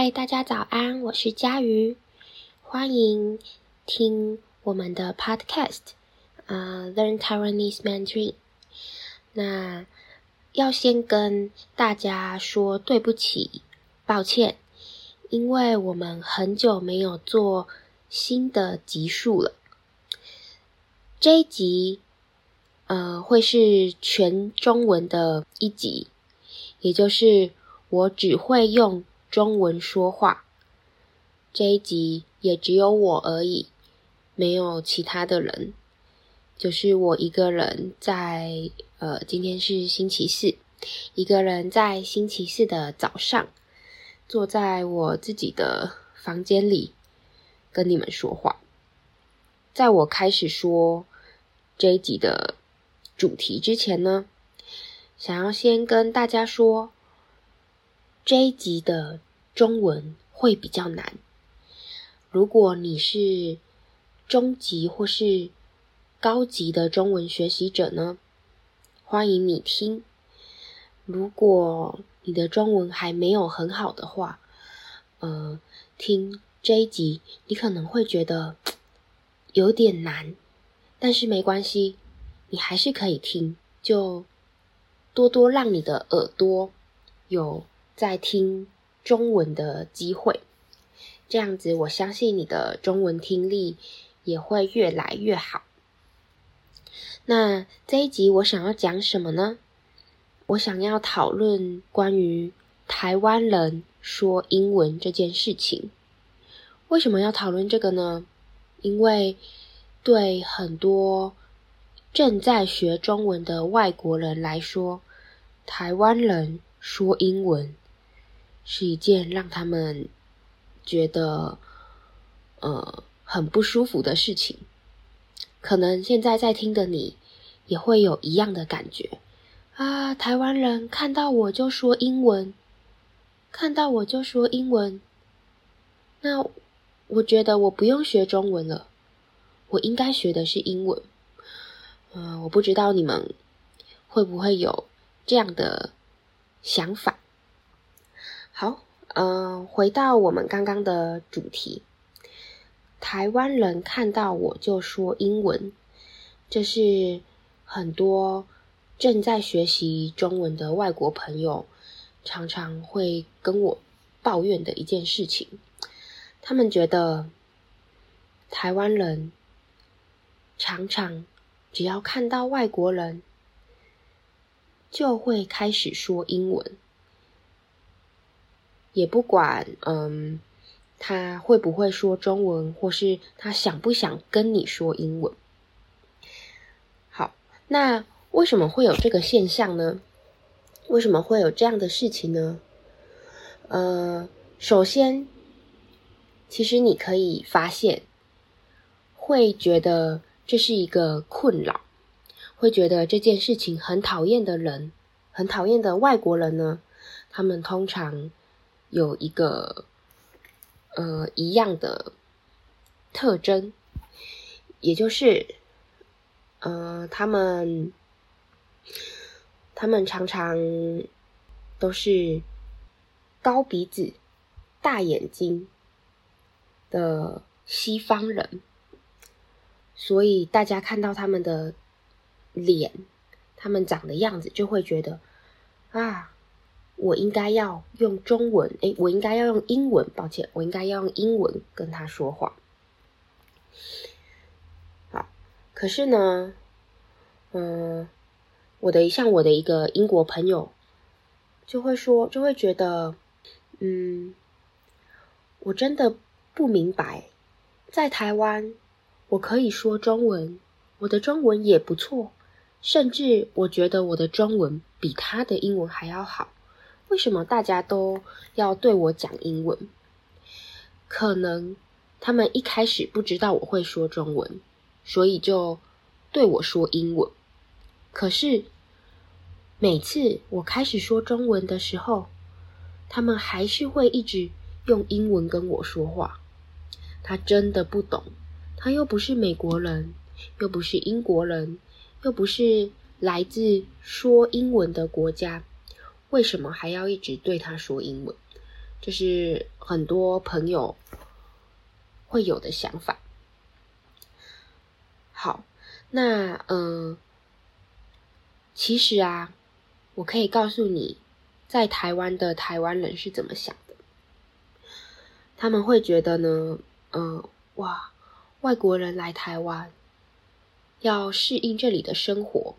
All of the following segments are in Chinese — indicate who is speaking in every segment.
Speaker 1: 嗨，大家早安，我是佳瑜，欢迎听我们的 podcast，啊、uh，Learn Taiwanese Mandarin。那要先跟大家说对不起，抱歉，因为我们很久没有做新的集数了。这一集，呃，会是全中文的一集，也就是我只会用中文说话。这一集也只有我而已，没有其他的人，就是我一个人在，呃，今天是星期四，一个人在星期四的早上，坐在我自己的房间里跟你们说话。在我开始说这一集的主题之前呢，想要先跟大家说，这一集的中文会比较难。如果你是中级或是高级的中文学习者呢，欢迎你听。如果你的中文还没有很好的话，呃，听这一集你可能会觉得。有点难，但是没关系，你还是可以听，就多多让你的耳朵有在听中文的机会，这样子我相信你的中文听力也会越来越好。那这一集我想要讲什么呢？我想要讨论关于台湾人说英文这件事情。为什么要讨论这个呢？因为对很多正在学中文的外国人来说，台湾人说英文是一件让他们觉得呃很不舒服的事情。可能现在在听的你也会有一样的感觉啊！台湾人看到我就说英文，看到我就说英文，那。我觉得我不用学中文了，我应该学的是英文。嗯、我不知道你们会不会有这样的想法。嗯、回到我们刚刚的主题，台湾人看到我就说英文，这是很多正在学习中文的外国朋友常常会跟我抱怨的一件事情。他们觉得台湾人常常只要看到外国人，就会开始说英文，也不管嗯他会不会说中文，或是他想不想跟你说英文。好，那为什么会有这个现象呢？为什么会有这样的事情呢？呃，首先。其实你可以发现，会觉得这是一个困扰，会觉得这件事情很讨厌的人，很讨厌的外国人呢，他们通常有一个呃一样的特征，也就是，呃，他们他们常常都是高鼻子、大眼睛。的西方人，所以大家看到他们的脸，他们长的样子，就会觉得啊，我应该要用中文，诶，我应该要用英文，抱歉，我应该要用英文跟他说话。好，可是呢，嗯，我的像我的一个英国朋友，就会说，就会觉得，嗯，我真的。不明白，在台湾，我可以说中文，我的中文也不错，甚至我觉得我的中文比他的英文还要好。为什么大家都要对我讲英文？可能他们一开始不知道我会说中文，所以就对我说英文。可是每次我开始说中文的时候，他们还是会一直用英文跟我说话。他真的不懂，他又不是美国人，又不是英国人，又不是来自说英文的国家，为什么还要一直对他说英文？就是很多朋友会有的想法。好，那嗯、其实啊，我可以告诉你，在台湾的台湾人是怎么想的。他们会觉得呢，嗯、哇，外国人来台湾，要适应这里的生活，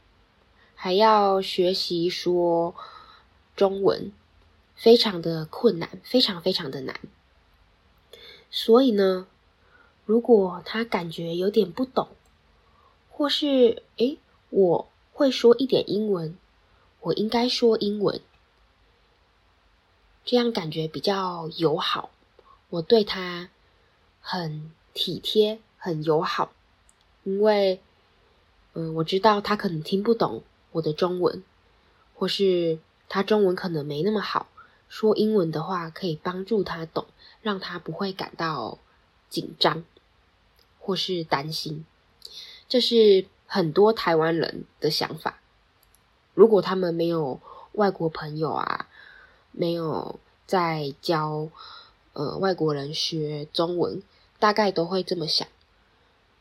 Speaker 1: 还要学习说中文，非常的困难，非常非常的难。所以呢，如果他感觉有点不懂，或是，诶，我会说一点英文，我应该说英文，这样感觉比较友好。我对他很体贴，很友好，因为，嗯，我知道他可能听不懂我的中文，或是他中文可能没那么好，说英文的话可以帮助他懂，让他不会感到紧张或是担心。这是很多台湾人的想法。如果他们没有外国朋友啊，没有在教呃外国人学中文，大概都会这么想，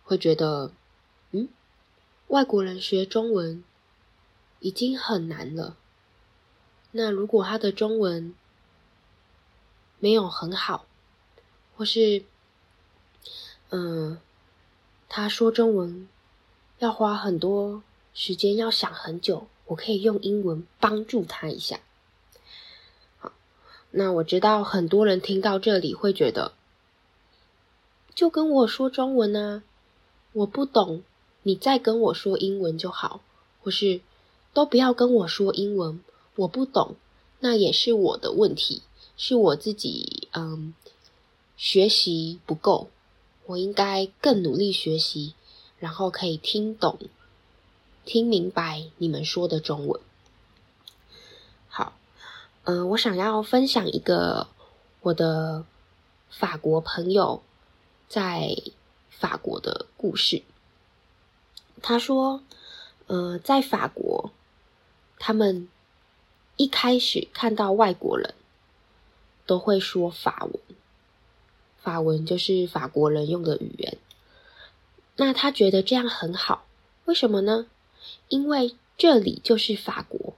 Speaker 1: 会觉得，嗯，外国人学中文已经很难了。那如果他的中文没有很好，或是，嗯、他说中文。要花很多时间，要想很久。我可以用英文帮助他一下。好，那我知道很多人听到这里会觉得，就跟我说中文啊，我不懂，你再跟我说英文就好，或是都不要跟我说英文，我不懂，那也是我的问题，是我自己嗯学习不够，我应该更努力学习。然后可以听懂、听明白你们说的中文。好，嗯、我想要分享一个我的法国朋友在法国的故事。他说，呃，在法国，他们一开始看到外国人都会说法文，法文就是法国人用的语言。那他觉得这样很好，为什么呢？因为这里就是法国，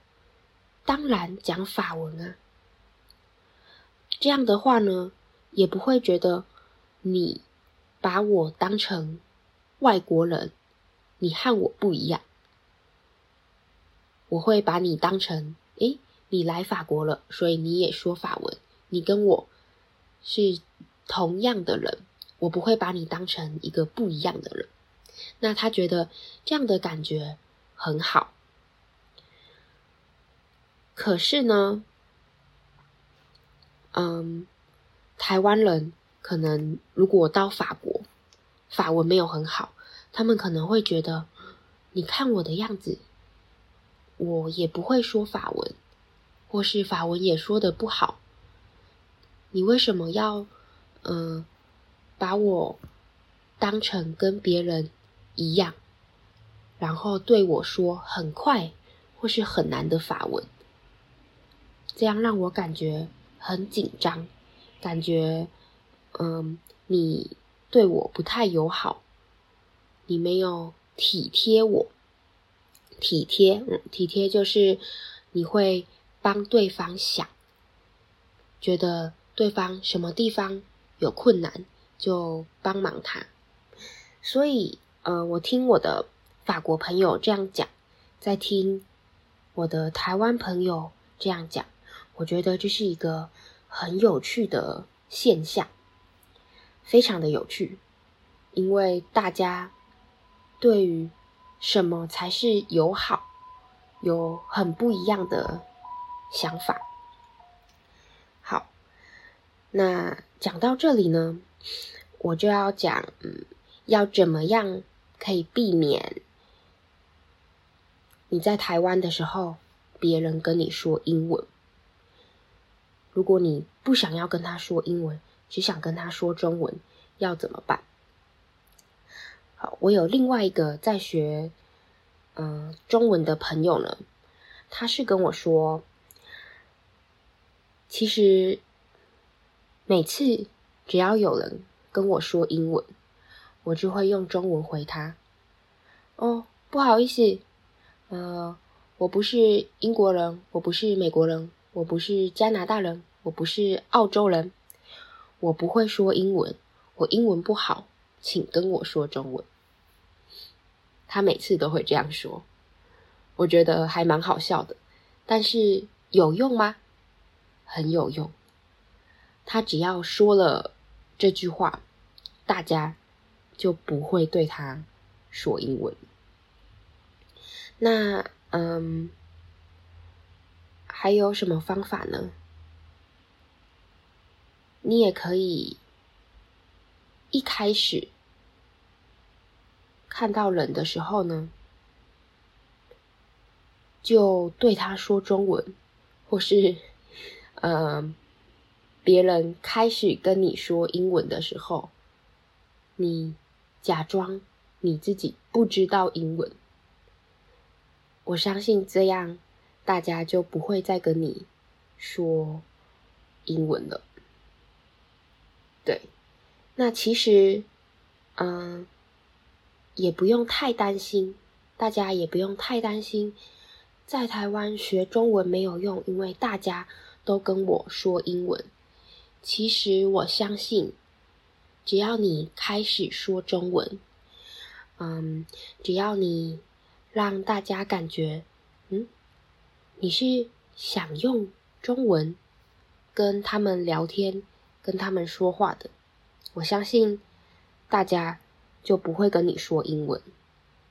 Speaker 1: 当然讲法文啊。这样的话呢，也不会觉得你把我当成外国人，你和我不一样。我会把你当成，诶，你来法国了，所以你也说法文，你跟我是同样的人。我不会把你当成一个不一样的人，那他觉得这样的感觉很好。可是呢，嗯，台湾人可能如果到法国，法文没有很好，他们可能会觉得，你看我的样子，我也不会说法文，或是法文也说的不好，你为什么要，嗯？把我当成跟别人一样，然后对我说很快或是很难的法文，这样让我感觉很紧张，感觉嗯，你对我不太友好，你没有体贴我，体贴，嗯，体贴就是你会帮对方想，觉得对方什么地方有困难。就帮忙他，所以，呃，我听我的法国朋友这样讲，在听我的台湾朋友这样讲，我觉得这是一个很有趣的现象，非常的有趣，因为大家对于什么才是友好，有很不一样的想法。好，那讲到这里呢，我就要讲，嗯，要怎么样可以避免你在台湾的时候，别人跟你说英文。如果你不想要跟他说英文，只想跟他说中文，要怎么办？好，我有另外一个在学，嗯，中文的朋友呢，他是跟我说，其实每次只要有人跟我说英文，我就会用中文回他。哦，不好意思，呃，我不是英国人，我不是美国人，我不是加拿大人，我不是澳洲人，我不会说英文，我英文不好，请跟我说中文。他每次都会这样说，我觉得还蛮好笑的，但是有用吗？很有用。他只要说了这句话，大家就不会对他说英文。那嗯，还有什么方法呢？你也可以一开始看到人的时候呢，就对他说中文，或是嗯，别人开始跟你说英文的时候，你假装你自己不知道英文。我相信这样，大家就不会再跟你说英文了。对，那其实，嗯，也不用太担心，大家也不用太担心，在台湾学中文没有用，因为大家都跟我说英文。其实我相信，只要你开始说中文，嗯，只要你。让大家感觉，嗯，你是想用中文跟他们聊天、跟他们说话的。我相信大家就不会跟你说英文，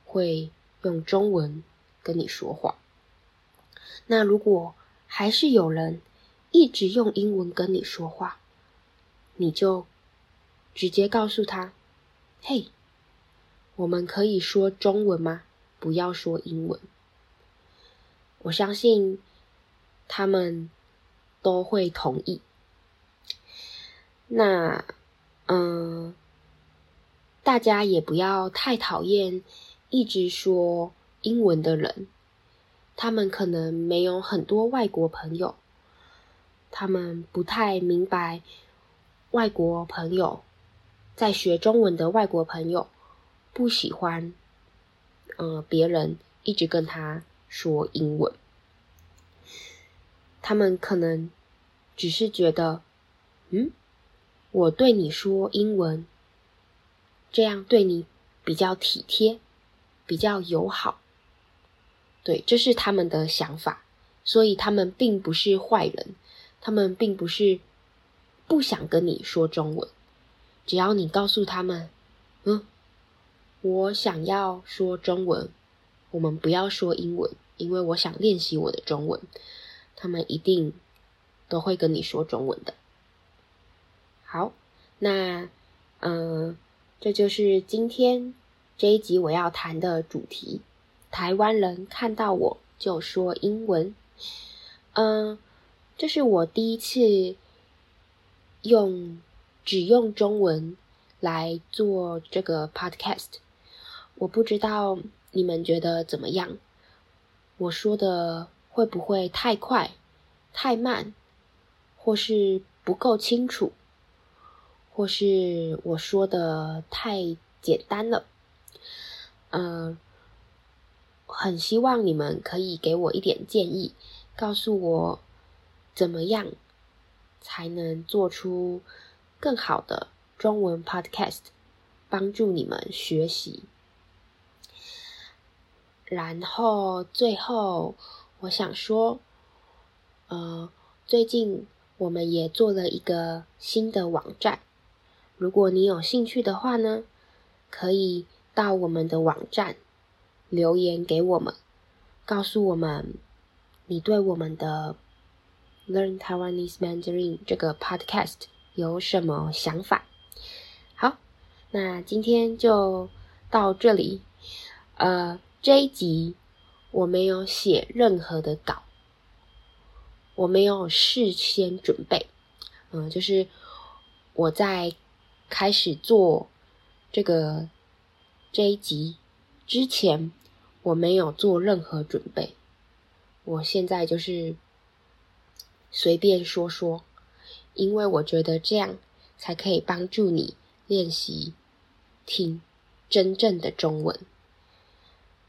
Speaker 1: 会用中文跟你说话。那如果还是有人一直用英文跟你说话，你就直接告诉他：“嘿，我们可以说中文吗？”不要说英文，我相信他们都会同意。那，嗯，大家也不要太讨厌一直说英文的人，他们可能没有很多外国朋友，他们不太明白外国朋友，在学中文的外国朋友不喜欢。呃，别人一直跟他说英文，他们可能只是觉得，嗯，我对你说英文，这样对你比较体贴，比较友好。对，这是他们的想法，所以他们并不是坏人，他们并不是不想跟你说中文，只要你告诉他们，嗯。我想要说中文，我们不要说英文，因为我想练习我的中文。他们一定都会跟你说中文的。好，那嗯，这就是今天这一集我要谈的主题。台湾人看到我就说英文。嗯，这是我第一次用只用中文来做这个 podcast。我不知道你们觉得怎么样？我说的会不会太快、太慢，或是不够清楚，或是我说的太简单了？嗯，很希望你们可以给我一点建议，告诉我怎么样才能做出更好的中文 podcast，帮助你们学习。然后最后，我想说，呃，最近我们也做了一个新的网站。如果你有兴趣的话呢，可以到我们的网站留言给我们，告诉我们你对我们的 Learn Taiwanese Mandarin 这个 podcast 有什么想法。好，那今天就到这里，呃。这一集我没有写任何的稿，我没有事先准备，嗯，就是我在开始做这个这一集之前，我没有做任何准备，我现在就是随便说说，因为我觉得这样才可以帮助你练习听真正的中文。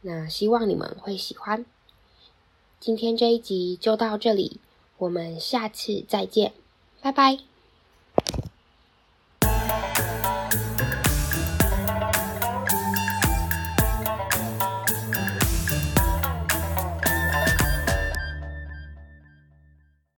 Speaker 1: 那希望你们会喜欢。今天这一集就到这里，我们下次再见，拜拜。